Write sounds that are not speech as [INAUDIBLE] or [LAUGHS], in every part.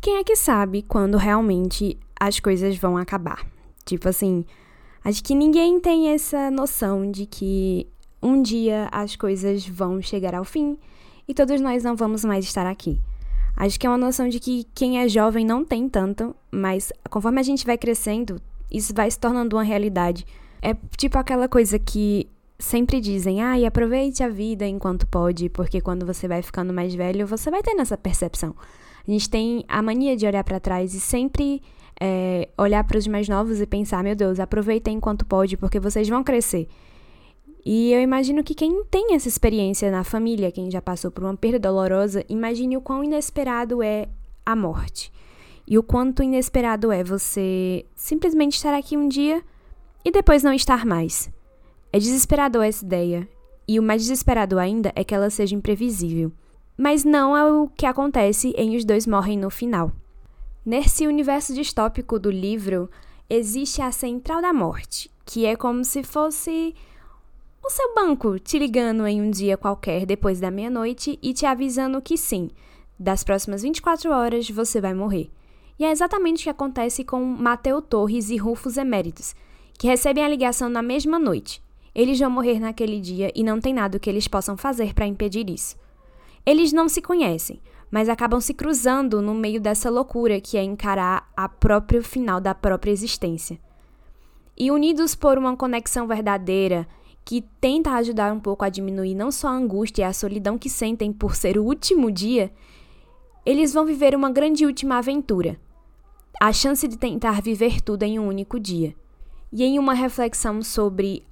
Quem é que sabe quando realmente as coisas vão acabar? Tipo assim, acho que ninguém tem essa noção de que um dia as coisas vão chegar ao fim e todos nós não vamos mais estar aqui. Acho que é uma noção de que quem é jovem não tem tanto, mas conforme a gente vai crescendo, isso vai se tornando uma realidade. É tipo aquela coisa que sempre dizem, ah, aproveite a vida enquanto pode, porque quando você vai ficando mais velho, você vai tendo essa percepção. A gente tem a mania de olhar para trás e sempre é, olhar para os mais novos e pensar: meu Deus, aproveitem enquanto pode, porque vocês vão crescer. E eu imagino que quem tem essa experiência na família, quem já passou por uma perda dolorosa, imagine o quão inesperado é a morte. E o quanto inesperado é você simplesmente estar aqui um dia e depois não estar mais. É desesperador essa ideia. E o mais desesperado ainda é que ela seja imprevisível mas não é o que acontece em Os Dois Morrem no Final. Nesse universo distópico do livro, existe a Central da Morte, que é como se fosse o seu banco te ligando em um dia qualquer depois da meia-noite e te avisando que sim, das próximas 24 horas você vai morrer. E é exatamente o que acontece com Mateu Torres e Rufus Eméritos, que recebem a ligação na mesma noite. Eles vão morrer naquele dia e não tem nada que eles possam fazer para impedir isso. Eles não se conhecem, mas acabam se cruzando no meio dessa loucura que é encarar a próprio final da própria existência. E unidos por uma conexão verdadeira que tenta ajudar um pouco a diminuir não só a angústia e a solidão que sentem por ser o último dia, eles vão viver uma grande última aventura. A chance de tentar viver tudo em um único dia. E em uma reflexão sobre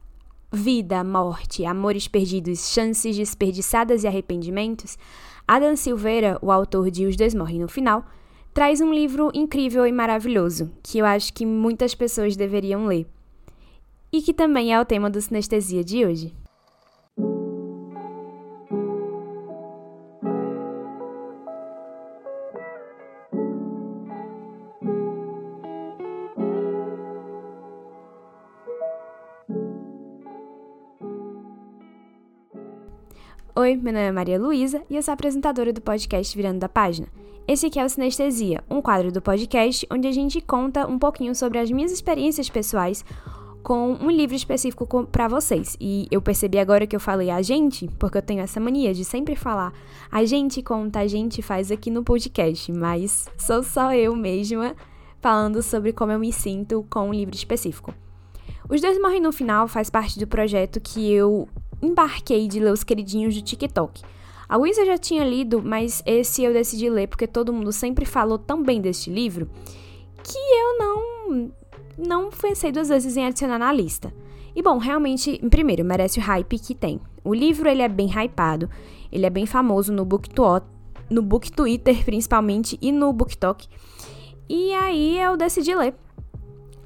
vida, morte, amores perdidos, chances desperdiçadas e arrependimentos, Adam Silveira, o autor de Os Dois Morrem no Final, traz um livro incrível e maravilhoso, que eu acho que muitas pessoas deveriam ler. E que também é o tema do Sinestesia de hoje. Oi, meu nome é Maria Luísa e eu sou apresentadora do podcast Virando da Página. Esse aqui é o Sinestesia, um quadro do podcast onde a gente conta um pouquinho sobre as minhas experiências pessoais com um livro específico para vocês. E eu percebi agora que eu falei a gente, porque eu tenho essa mania de sempre falar a gente conta, a gente faz aqui no podcast, mas sou só eu mesma falando sobre como eu me sinto com um livro específico. Os Dois Morrem no Final faz parte do projeto que eu embarquei de ler os queridinhos do TikTok. A Luísa já tinha lido, mas esse eu decidi ler porque todo mundo sempre falou tão bem deste livro que eu não não pensei duas vezes em adicionar na lista. E bom, realmente, primeiro, merece o hype que tem. O livro ele é bem hypado, ele é bem famoso no BookTok, no Book Twitter principalmente e no BookTok. E aí eu decidi ler.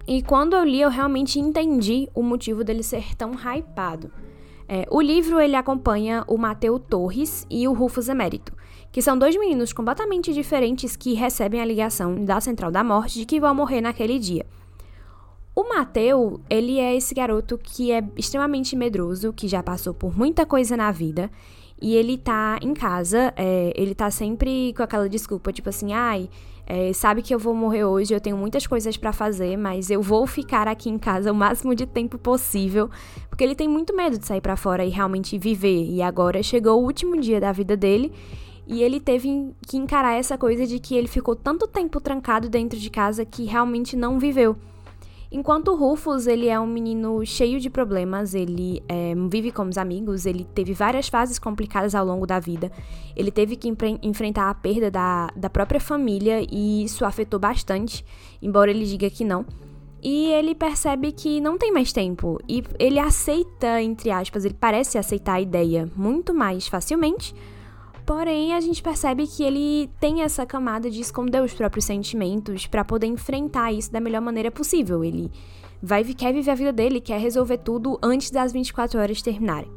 E quando eu li, eu realmente entendi o motivo dele ser tão hypado. É, o livro ele acompanha o Mateu Torres e o Rufus Emérito, que são dois meninos completamente diferentes que recebem a ligação da Central da Morte de que vão morrer naquele dia. O Mateu, ele é esse garoto que é extremamente medroso, que já passou por muita coisa na vida, e ele tá em casa, é, ele tá sempre com aquela desculpa, tipo assim, ai, é, sabe que eu vou morrer hoje, eu tenho muitas coisas para fazer, mas eu vou ficar aqui em casa o máximo de tempo possível, porque ele tem muito medo de sair para fora e realmente viver. E agora chegou o último dia da vida dele e ele teve que encarar essa coisa de que ele ficou tanto tempo trancado dentro de casa que realmente não viveu. Enquanto Rufus, ele é um menino cheio de problemas, ele é, vive com os amigos, ele teve várias fases complicadas ao longo da vida, ele teve que enfrentar a perda da, da própria família e isso afetou bastante, embora ele diga que não. E ele percebe que não tem mais tempo e ele aceita, entre aspas, ele parece aceitar a ideia muito mais facilmente Porém, a gente percebe que ele tem essa camada de esconder os próprios sentimentos para poder enfrentar isso da melhor maneira possível. Ele vai quer viver a vida dele, quer resolver tudo antes das 24 horas terminarem.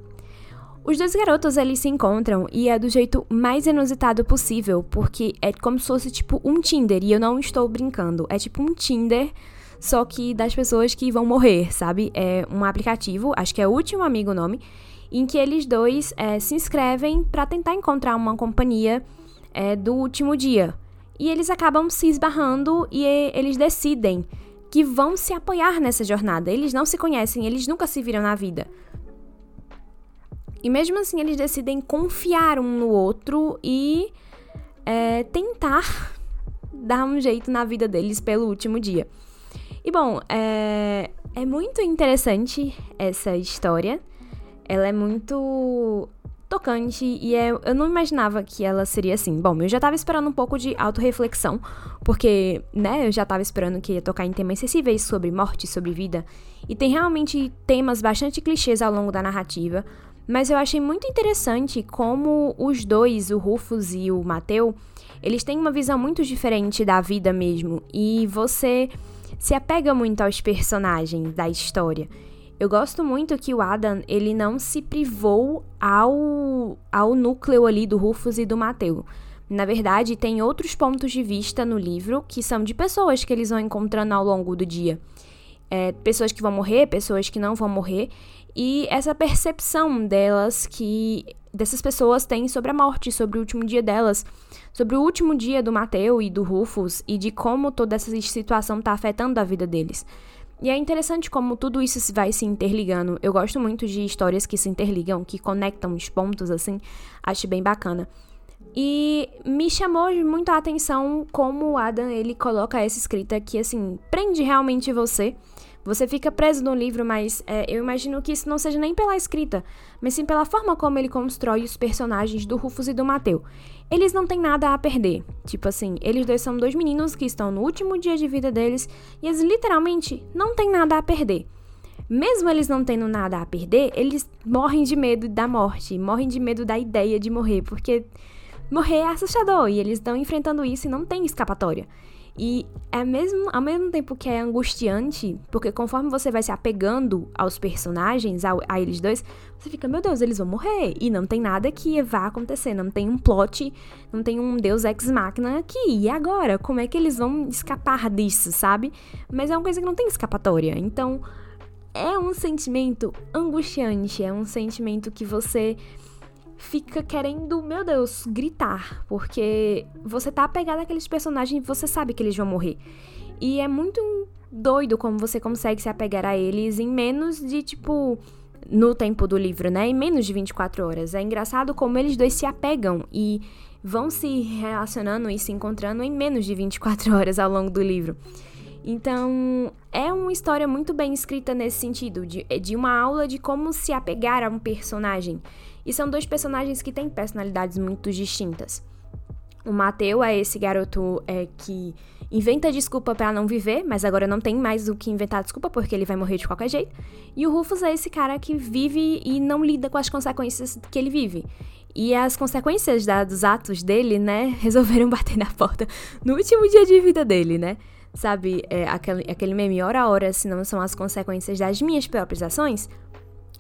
Os dois garotos eles se encontram e é do jeito mais inusitado possível, porque é como se fosse tipo um Tinder, e eu não estou brincando. É tipo um Tinder, só que das pessoas que vão morrer, sabe? É um aplicativo, acho que é o último amigo o nome, em que eles dois é, se inscrevem para tentar encontrar uma companhia é, do último dia. e eles acabam se esbarrando e eles decidem que vão se apoiar nessa jornada. Eles não se conhecem, eles nunca se viram na vida. E mesmo assim, eles decidem confiar um no outro e é, tentar dar um jeito na vida deles pelo último dia. E bom, é, é muito interessante essa história. Ela é muito tocante e é, eu não imaginava que ela seria assim. Bom, eu já tava esperando um pouco de autorreflexão, porque, né, eu já tava esperando que ia tocar em temas sensíveis sobre morte, sobre vida, e tem realmente temas bastante clichês ao longo da narrativa, mas eu achei muito interessante como os dois, o Rufus e o Mateu, eles têm uma visão muito diferente da vida mesmo, e você se apega muito aos personagens da história. Eu gosto muito que o Adam, ele não se privou ao, ao núcleo ali do Rufus e do Mateu. Na verdade, tem outros pontos de vista no livro que são de pessoas que eles vão encontrando ao longo do dia. É, pessoas que vão morrer, pessoas que não vão morrer. E essa percepção delas que dessas pessoas têm sobre a morte, sobre o último dia delas, sobre o último dia do Mateu e do Rufus e de como toda essa situação está afetando a vida deles. E é interessante como tudo isso vai se interligando. Eu gosto muito de histórias que se interligam, que conectam os pontos assim. Acho bem bacana. E me chamou muito a atenção como o Adam ele coloca essa escrita que assim prende realmente você você fica preso no livro, mas é, eu imagino que isso não seja nem pela escrita, mas sim pela forma como ele constrói os personagens do Rufus e do Mateu. Eles não têm nada a perder. Tipo assim, eles dois são dois meninos que estão no último dia de vida deles e eles literalmente não têm nada a perder. Mesmo eles não tendo nada a perder, eles morrem de medo da morte, morrem de medo da ideia de morrer, porque morrer é assustador e eles estão enfrentando isso e não tem escapatória. E é mesmo, ao mesmo tempo que é angustiante, porque conforme você vai se apegando aos personagens, a, a eles dois, você fica, meu Deus, eles vão morrer. E não tem nada que vá acontecer, não tem um plot, não tem um Deus ex machina aqui. E agora? Como é que eles vão escapar disso, sabe? Mas é uma coisa que não tem escapatória. Então, é um sentimento angustiante, é um sentimento que você fica querendo, meu Deus, gritar, porque você tá apegado àqueles personagens e você sabe que eles vão morrer. E é muito doido como você consegue se apegar a eles em menos de, tipo, no tempo do livro, né? Em menos de 24 horas. É engraçado como eles dois se apegam e vão se relacionando e se encontrando em menos de 24 [LAUGHS] horas ao longo do livro. Então, é uma história muito bem escrita nesse sentido, de, de uma aula de como se apegar a um personagem. E são dois personagens que têm personalidades muito distintas. O Mateu é esse garoto é, que inventa desculpa para não viver, mas agora não tem mais o que inventar desculpa porque ele vai morrer de qualquer jeito. E o Rufus é esse cara que vive e não lida com as consequências que ele vive. E as consequências da, dos atos dele, né, [LAUGHS] resolveram bater na porta no último dia de vida dele, né? Sabe, é, aquele, aquele meme hora a hora, se não são as consequências das minhas próprias ações?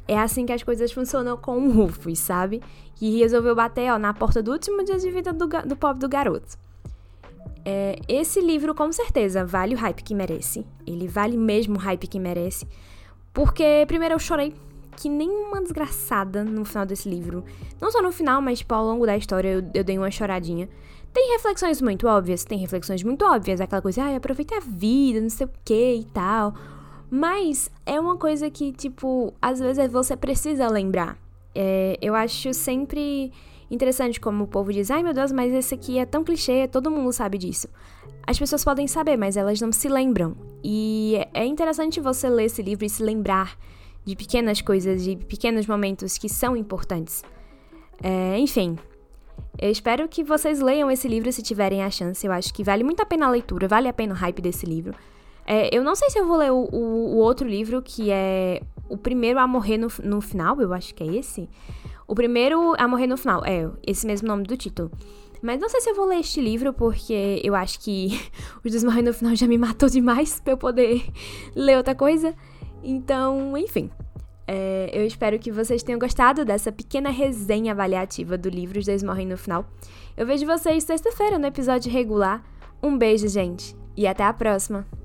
É assim que as coisas funcionam com o Rufus, sabe? Que resolveu bater ó, na porta do último dia de vida do, do pobre do garoto. É, esse livro, com certeza, vale o hype que merece. Ele vale mesmo o hype que merece. Porque, primeiro, eu chorei que nem uma desgraçada no final desse livro. Não só no final, mas tipo, ao longo da história eu, eu dei uma choradinha. Tem reflexões muito óbvias, tem reflexões muito óbvias, aquela coisa, ai, aproveita a vida, não sei o que e tal. Mas é uma coisa que, tipo, às vezes você precisa lembrar. É, eu acho sempre interessante como o povo diz: ai meu Deus, mas esse aqui é tão clichê, todo mundo sabe disso. As pessoas podem saber, mas elas não se lembram. E é interessante você ler esse livro e se lembrar de pequenas coisas, de pequenos momentos que são importantes. É, enfim, eu espero que vocês leiam esse livro se tiverem a chance. Eu acho que vale muito a pena a leitura, vale a pena o hype desse livro. É, eu não sei se eu vou ler o, o, o, outro livro, que é O Primeiro a Morrer no, no Final, eu acho que é esse. O Primeiro a Morrer no Final, é esse mesmo nome do título. Mas não sei se eu vou ler este livro, porque eu acho que [LAUGHS] Os Dois Morrer no Final já me matou demais pra eu poder [LAUGHS] ler outra coisa. Então, enfim. É, eu espero que vocês tenham gostado dessa pequena resenha avaliativa do livro Os Dois Morrem no Final. Eu vejo vocês sexta-feira no episódio regular. Um beijo, gente, e até a próxima!